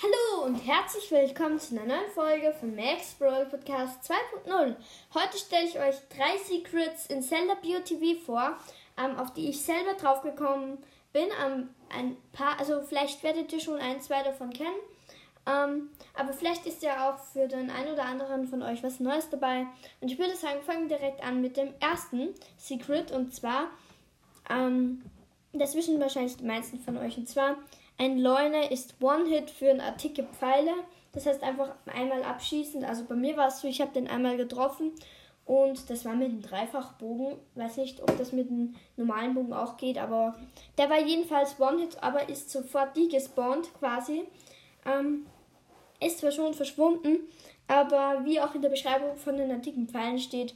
Hallo und herzlich willkommen zu einer neuen Folge von Max Brawl Podcast 2.0. Heute stelle ich euch drei Secrets in Zelda BioTV vor, ähm, auf die ich selber draufgekommen bin. Ähm, ein paar, also vielleicht werdet ihr schon ein, zwei davon kennen. Ähm, aber vielleicht ist ja auch für den einen oder anderen von euch was Neues dabei. Und ich würde sagen, fangen wir direkt an mit dem ersten Secret. Und zwar, ähm, das wissen wahrscheinlich die meisten von euch. Und zwar, ein Leune ist One-Hit für eine artige Pfeile. Das heißt einfach einmal abschießen. Also bei mir war es so, ich habe den einmal getroffen und das war mit einem Dreifachbogen. Weiß nicht, ob das mit einem normalen Bogen auch geht, aber der war jedenfalls One-Hit, aber ist sofort die gespawnt quasi. Ähm, ist zwar schon verschwunden, aber wie auch in der Beschreibung von den antiken Pfeilen steht,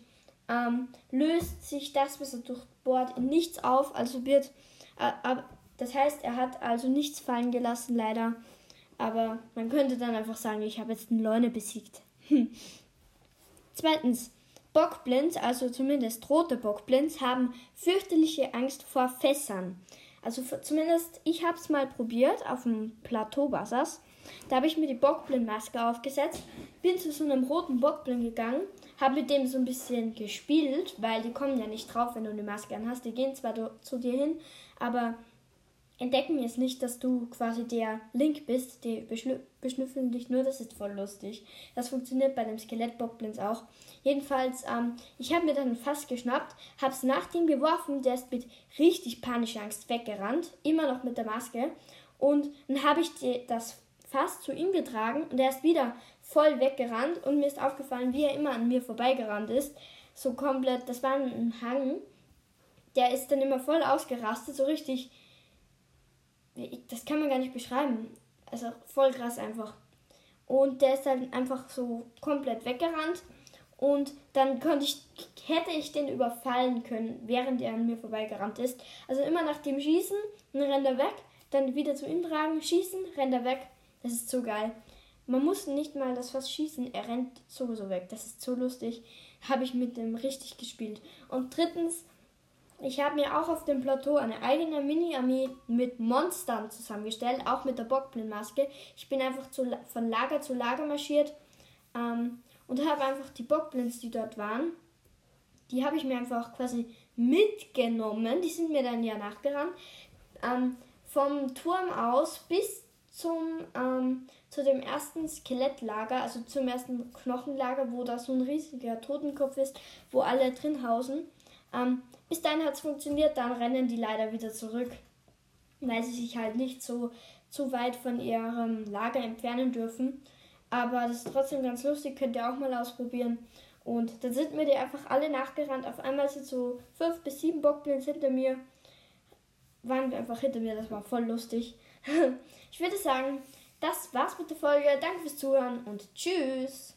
ähm, löst sich das, was er durchbohrt, in nichts auf. Also wird, äh, das heißt, er hat also nichts fallen gelassen, leider. Aber man könnte dann einfach sagen, ich habe jetzt einen Leune besiegt. Hm. Zweitens, Bockblins, also zumindest rote Bockblins, haben fürchterliche Angst vor Fässern. Also zumindest ich habe es mal probiert auf dem Plateau Bassas. Da habe ich mir die Bockblind-Maske aufgesetzt, bin zu so einem roten Bockblind gegangen, habe mit dem so ein bisschen gespielt, weil die kommen ja nicht drauf, wenn du eine Maske anhast. Die gehen zwar zu dir hin, aber entdecken jetzt nicht, dass du quasi der Link bist. Die beschnüffeln dich nur, das ist voll lustig. Das funktioniert bei dem Skelettbockblins auch. Jedenfalls, ähm, ich habe mir dann ein Fass geschnappt, habe es nach dem geworfen, der ist mit richtig panischer Angst weggerannt, immer noch mit der Maske. Und dann habe ich die, das Fass zu ihm getragen und er ist wieder voll weggerannt und mir ist aufgefallen, wie er immer an mir vorbeigerannt ist. So komplett, das war ein Hang. Der ist dann immer voll ausgerastet, so richtig das kann man gar nicht beschreiben. Also voll krass einfach. Und der ist dann einfach so komplett weggerannt. Und dann konnte ich, hätte ich den überfallen können, während er an mir vorbeigerannt ist. Also immer nach dem Schießen, dann rennt er weg, dann wieder zu ihm tragen, schießen, rennt er weg. Das ist so geil. Man muss nicht mal das Fass schießen, er rennt sowieso weg. Das ist so lustig. Habe ich mit dem richtig gespielt. Und drittens, ich habe mir auch auf dem Plateau eine eigene Mini-Armee mit Monstern zusammengestellt, auch mit der Bockblindmaske. Ich bin einfach zu, von Lager zu Lager marschiert ähm, und habe einfach die Bockblinds, die dort waren, die habe ich mir einfach quasi mitgenommen. Die sind mir dann ja nachgerannt. Ähm, vom Turm aus bis zum, ähm, zu dem ersten Skelettlager, also zum ersten Knochenlager, wo da so ein riesiger Totenkopf ist, wo alle drin hausen. Ähm, bis dahin hat es funktioniert, dann rennen die leider wieder zurück, weil sie sich halt nicht so zu weit von ihrem Lager entfernen dürfen. Aber das ist trotzdem ganz lustig, könnt ihr auch mal ausprobieren. Und dann sind mir die einfach alle nachgerannt. Auf einmal sind so fünf bis sieben Bockblins hinter mir. Waren wir einfach hinter mir, das war voll lustig. ich würde sagen, das war's mit der Folge. Danke fürs Zuhören und tschüss.